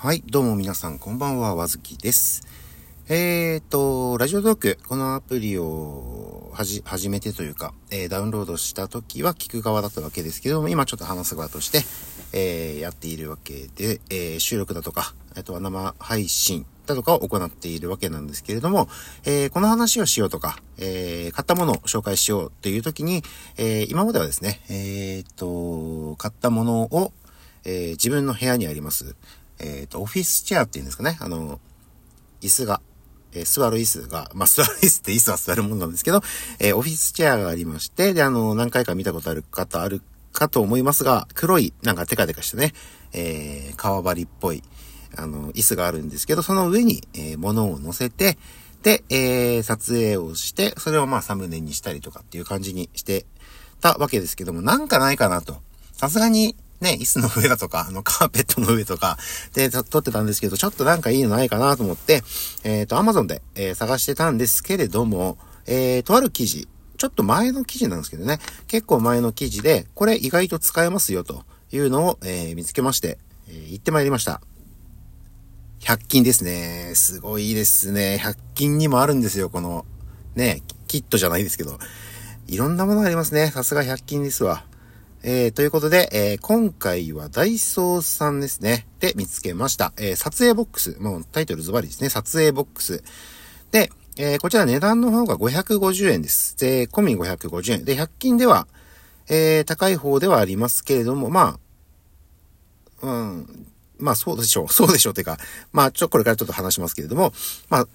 はい、どうも皆さん、こんばんは、わずきです。えーと、ラジオトーク、このアプリをはじ、始めてというか、えー、ダウンロードした時は聞く側だったわけですけども、今ちょっと話す側として、えー、やっているわけで、えー、収録だとか、あとは生配信だとかを行っているわけなんですけれども、えー、この話をしようとか、えー、買ったものを紹介しようという時に、えー、今まではですね、えー、と、買ったものを、えー、自分の部屋にあります、えっ、ー、と、オフィスチェアっていうんですかね。あの、椅子が、えー、座る椅子が、まあ、座る椅子って椅子は座るものなんですけど、えー、オフィスチェアがありまして、で、あの、何回か見たことある方あるかと思いますが、黒い、なんかテカテカしてね、えー、革張りっぽい、あの、椅子があるんですけど、その上に、えー、物を乗せて、で、えー、撮影をして、それをまあサムネにしたりとかっていう感じにしてたわけですけども、なんかないかなと。さすがに、ね、椅子の上だとか、あの、カーペットの上とか、で、撮ってたんですけど、ちょっとなんかいいのないかなと思って、えっ、ー、と、アマゾンで、えー、探してたんですけれども、えー、とある記事、ちょっと前の記事なんですけどね、結構前の記事で、これ意外と使えますよというのを、えー、見つけまして、えー、行ってまいりました。100均ですね。すごいですね。100均にもあるんですよ、この、ね、キットじゃないですけど。いろんなものがありますね。さすが100均ですわ。えー、ということで、えー、今回はダイソーさんですね。で、見つけました。えー、撮影ボックス。もうタイトルズバリですね。撮影ボックス。で、えー、こちら値段の方が550円です。税込み550円。で、100均では、えー、高い方ではありますけれども、まあ、うん、まあそうでしょう。そうでしょう。てか、まあちょ、これからちょっと話しますけれども、まあ、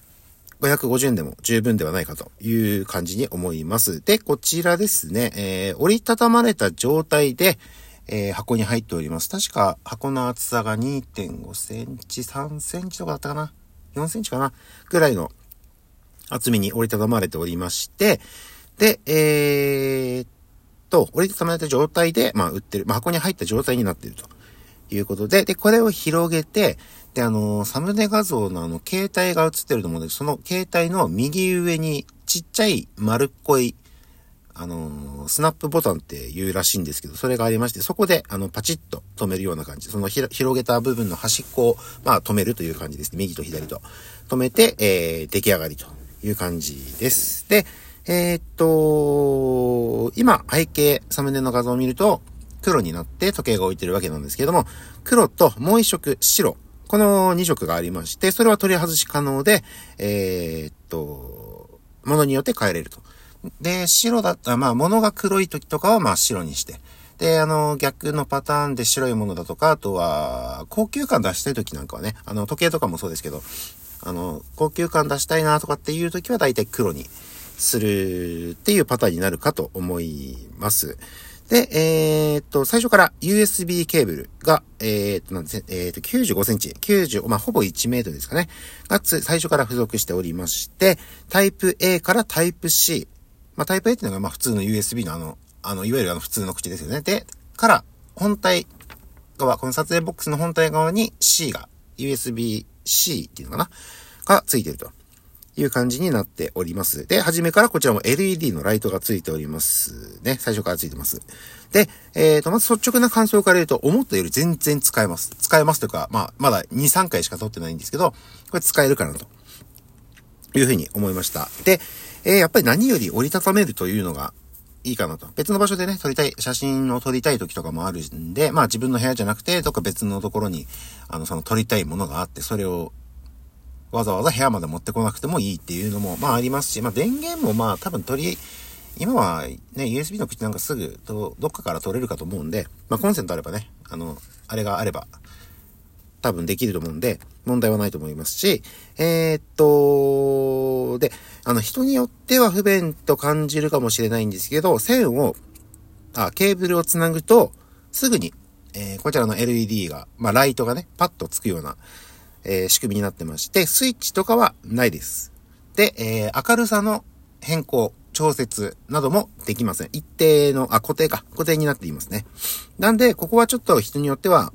550円でも十分ではないかという感じに思います。で、こちらですね、えー、折りたたまれた状態で、えー、箱に入っております。確か箱の厚さが2.5センチ、3センチとかだったかな ?4 センチかな？ぐらいの厚みに折りたたまれておりまして、で、えー、と、折りたたまれた状態で、まあ、売ってる、まあ、箱に入った状態になっているということで、で、これを広げて、で、あの、サムネ画像のあの、携帯が映ってると思うんです、その携帯の右上にちっちゃい丸っこい、あの、スナップボタンって言うらしいんですけど、それがありまして、そこで、あの、パチッと止めるような感じ。そのひ広げた部分の端っこを、まあ、止めるという感じですね。右と左と。止めて、えー、出来上がりという感じです。で、えー、っと、今、背景、サムネの画像を見ると、黒になって時計が置いてるわけなんですけども、黒ともう一色白この2色がありまして、それは取り外し可能で、えー、っと、ものによって変えれると。で、白だったら、まあ、物が黒い時とかは、まあ、白にして。で、あの、逆のパターンで白いものだとか、あとは、高級感出したい時なんかはね、あの、時計とかもそうですけど、あの、高級感出したいなとかっていう時は、だいたい黒にするっていうパターンになるかと思います。で、えー、っと、最初から USB ケーブルが、えー、っと、なんですね、えー、っと、95センチ、90、まあ、ほぼ1メートルですかね。がつ、最初から付属しておりまして、タイプ A からタイプ C。まあ、タイプ A っていうのが、まあ、普通の USB のあの、あの、いわゆるあの、普通の口ですよね。で、から、本体側、この撮影ボックスの本体側に C が、USB-C っていうのかな？がついてると。いう感じになっております。で、初めからこちらも LED のライトがついておりますね。最初からついてます。で、えっ、ー、と、まず率直な感想から言うと、思ったより全然使えます。使えますというか、まあ、まだ2、3回しか撮ってないんですけど、これ使えるかなと。いうふうに思いました。で、えー、やっぱり何より折りたためるというのがいいかなと。別の場所でね、撮りたい、写真を撮りたい時とかもあるんで、まあ自分の部屋じゃなくて、どっか別のところに、あの、その撮りたいものがあって、それをわざわざ部屋まで持ってこなくてもいいっていうのも、まあありますし、まあ電源もまあ多分取り、今はね、USB の口なんかすぐと、どっかから取れるかと思うんで、まあコンセントあればね、あの、あれがあれば、多分できると思うんで、問題はないと思いますし、えー、っと、で、あの、人によっては不便と感じるかもしれないんですけど、線を、あ、ケーブルをつなぐと、すぐに、えー、こちらの LED が、まあ、ライトがね、パッとつくような、えー、仕組みになってまして、スイッチとかはないです。で、えー、明るさの変更、調節などもできません。一定の、あ、固定か。固定になっていますね。なんで、ここはちょっと人によっては、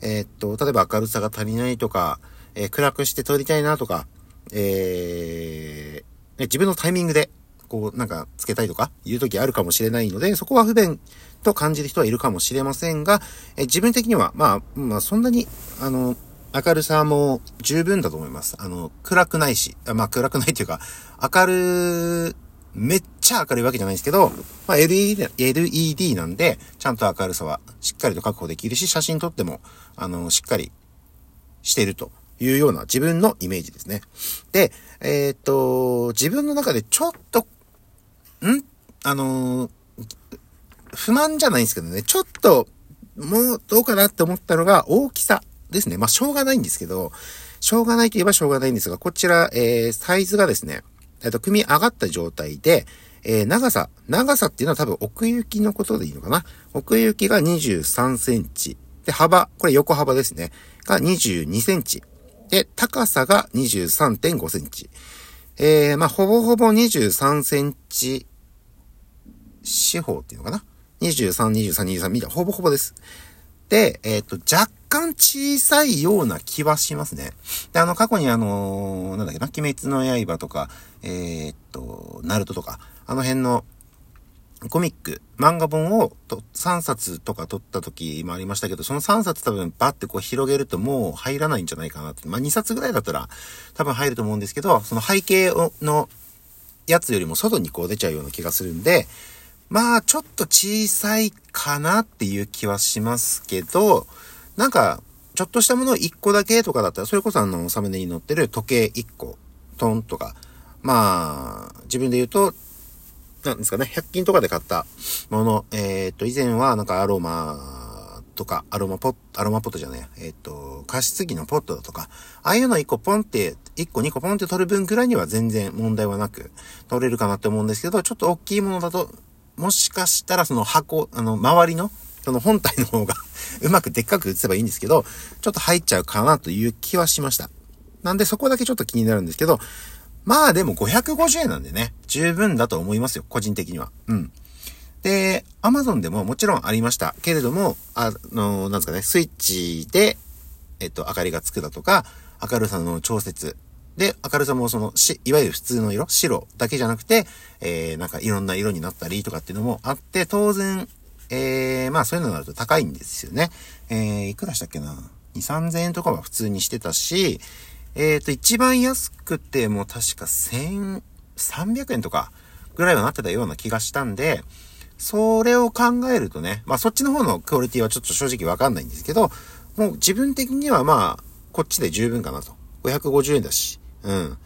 えー、っと、例えば明るさが足りないとか、えー、暗くして撮りたいなとか、えー、自分のタイミングで、こう、なんか、つけたいとか、いう時あるかもしれないので、そこは不便と感じる人はいるかもしれませんが、え自分的には、まあ、まあ、そんなに、あの、明るさも十分だと思います。あの、暗くないし、まあ暗くないっていうか、明る、めっちゃ明るいわけじゃないんですけど、まあ LED、LED なんで、ちゃんと明るさはしっかりと確保できるし、写真撮っても、あの、しっかりしてるというような自分のイメージですね。で、えー、っと、自分の中でちょっと、ん？あの、不満じゃないんですけどね、ちょっと、もうどうかなって思ったのが大きさですね。まあ、しょうがないんですけど、しょうがないといえばしょうがないんですが、こちら、えー、サイズがですね、えっと、組み上がった状態で、えー、長さ、長さっていうのは多分奥行きのことでいいのかな奥行きが23センチ。で、幅、これ横幅ですね。が22センチ。で、高さが23.5センチ。えー、まあ、ほぼほぼ23センチ四方っていうのかな ?23、23、23みたいな、ほぼほぼです。で、えっ、ー、と、若干小さいような気はしますね。で、あの、過去にあのー、なんだっけな、鬼滅の刃とか、えっ、と、ナルトとか、あの辺のコミック、漫画本をと3冊とか取った時もありましたけど、その3冊多分バッてこう広げるともう入らないんじゃないかなって。まあ2冊ぐらいだったら多分入ると思うんですけど、その背景のやつよりも外にこう出ちゃうような気がするんで、まあちょっと小さいかなっていう気はしますけど、なんか、ちょっとしたものを1個だけとかだったら、それこそあの、サムネに載ってる時計1個、トンとか、まあ、自分で言うと、なんですかね、100均とかで買ったもの、えっ、と、以前はなんかアロマとか、アロマポット、アロマポットじゃないえっ、と、加湿器のポットとか、ああいうの1個ポンって、1個2個ポンって取る分くらいには全然問題はなく取れるかなって思うんですけど、ちょっと大きいものだと、もしかしたらその箱、あの、周りの、その本体の方が うまくでっかく映せばいいんですけど、ちょっと入っちゃうかなという気はしました。なんでそこだけちょっと気になるんですけど、まあでも550円なんでね、十分だと思いますよ、個人的には。うん。で、アマゾンでももちろんありました。けれども、あの、なんですかね、スイッチで、えっと、明かりがつくだとか、明るさの調節。で、明るさもその、し、いわゆる普通の色、白だけじゃなくて、えー、なんかいろんな色になったりとかっていうのもあって、当然、えー、まあそういうのになると高いんですよね。えー、いくらしたっけな ?2、3000円とかは普通にしてたし、えっ、ー、と、一番安くても確か1300円とかぐらいはなってたような気がしたんで、それを考えるとね、まあそっちの方のクオリティはちょっと正直わかんないんですけど、もう自分的にはまあ、こっちで十分かなと。550円だし、うん。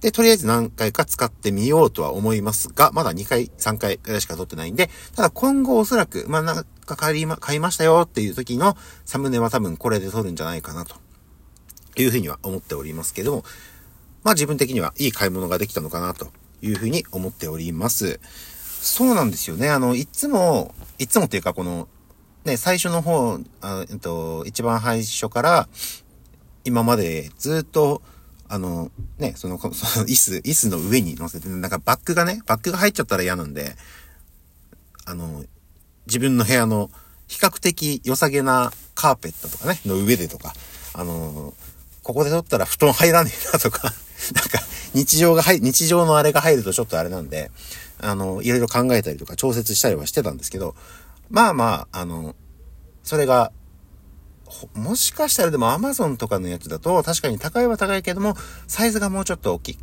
で、とりあえず何回か使ってみようとは思いますが、まだ2回、3回くらいしか撮ってないんで、ただ今後おそらく、まあなんか買いま、買いましたよっていう時のサムネは多分これで撮るんじゃないかなというふうには思っておりますけども、まあ自分的にはいい買い物ができたのかなというふうに思っております。そうなんですよね。あの、いつも、いつもっていうかこの、ね、最初の方、あえっと、一番最初から、今までずっと、あの、ね、その、その椅子、椅子の上に乗せて、なんかバッグがね、バッグが入っちゃったら嫌なんで、あの、自分の部屋の比較的良さげなカーペットとかね、の上でとか、あの、ここで撮ったら布団入らねえなとか なんか、日常が入、日常のあれが入るとちょっとあれなんで、あの、いろいろ考えたりとか調節したりはしてたんですけど、まあまあ、あの、それが、もしかしたらでも Amazon とかのやつだと、確かに高いは高いけども、サイズがもうちょっと大きい。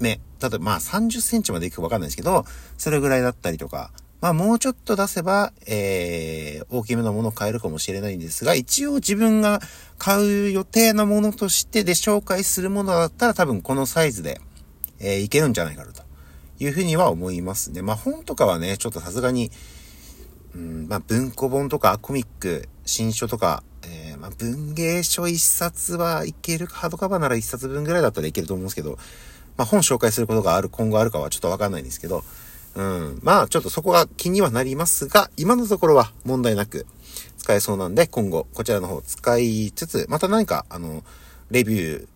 ね。例えばまあ30センチまでいくかわかんないですけど、それぐらいだったりとか、まあもうちょっと出せば、えー、大きめのものを買えるかもしれないんですが、一応自分が買う予定のものとしてで紹介するものだったら多分このサイズで、えー、いけるんじゃないかなというふうには思いますね。まあ本とかはね、ちょっとさすがに、うん、まあ文庫本とかコミック、新書とか、まあ文芸書一冊はいける、ハードカバーなら一冊分ぐらいだったらいけると思うんですけど、まあ本紹介することがある、今後あるかはちょっとわかんないんですけど、うん。まあ、ちょっとそこが気にはなりますが、今のところは問題なく使えそうなんで、今後、こちらの方使いつつ、また何か、あの、レビュー、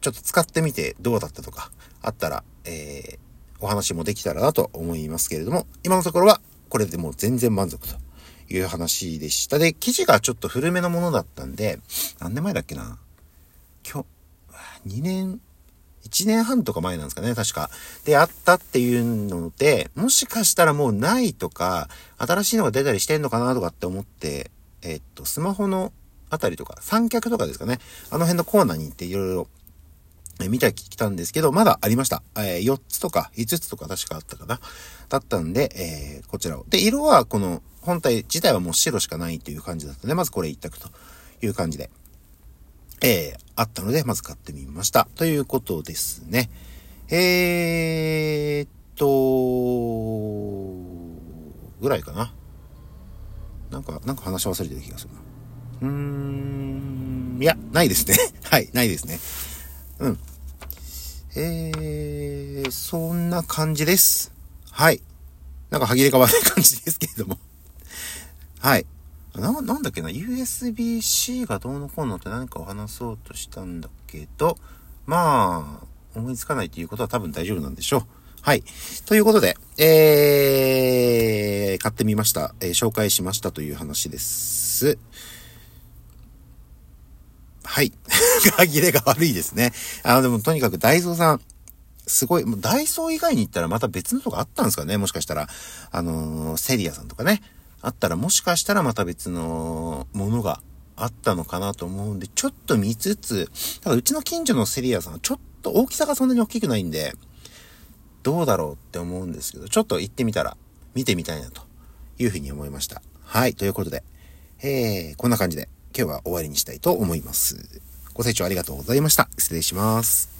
ちょっと使ってみてどうだったとか、あったら、えー、お話もできたらなと思いますけれども、今のところは、これでもう全然満足という話でした。で、記事がちょっと古めのものだったんで、何年前だっけな今日、2年、1年半とか前なんですかね、確か。で、あったっていうので、もしかしたらもうないとか、新しいのが出たりしてんのかなとかって思って、えっと、スマホのあたりとか、三脚とかですかね。あの辺のコーナーに行っていろいろ見てきたんですけど、まだありました。えー、4つとか5つとか確かあったかな。だったんで、えー、こちらを。で、色はこの本体自体はもう白しかないっていう感じだったので、まずこれ一択という感じで、えー、あったので、まず買ってみました。ということですね。えーっと、ぐらいかな。なんか、なんか話し忘れてる気がするな。うーん、いや、ないですね。はい、ないですね。うん。えー、そんな感じです。はい。なんか歯切れが悪い感じですけれども。はい。な、なんだっけな、USB-C がどうのこうのって何かを話そうとしたんだけど、まあ、思いつかないということは多分大丈夫なんでしょう。はい。ということで、えー、買ってみました。えー、紹介しましたという話です。はい。歯切れが悪いですね。あの、でもとにかくダイソーさん、すごい、もうダイソー以外に行ったらまた別のとこあったんですかねもしかしたら。あのー、セリアさんとかね。あったらもしかしたらまた別のものがあったのかなと思うんで、ちょっと見つつ、ただうちの近所のセリアさんはちょっと大きさがそんなに大きくないんで、どうだろうって思うんですけど、ちょっと行ってみたら見てみたいなというふうに思いました。はい、ということで、えー、こんな感じで今日は終わりにしたいと思います。ご清聴ありがとうございました。失礼します。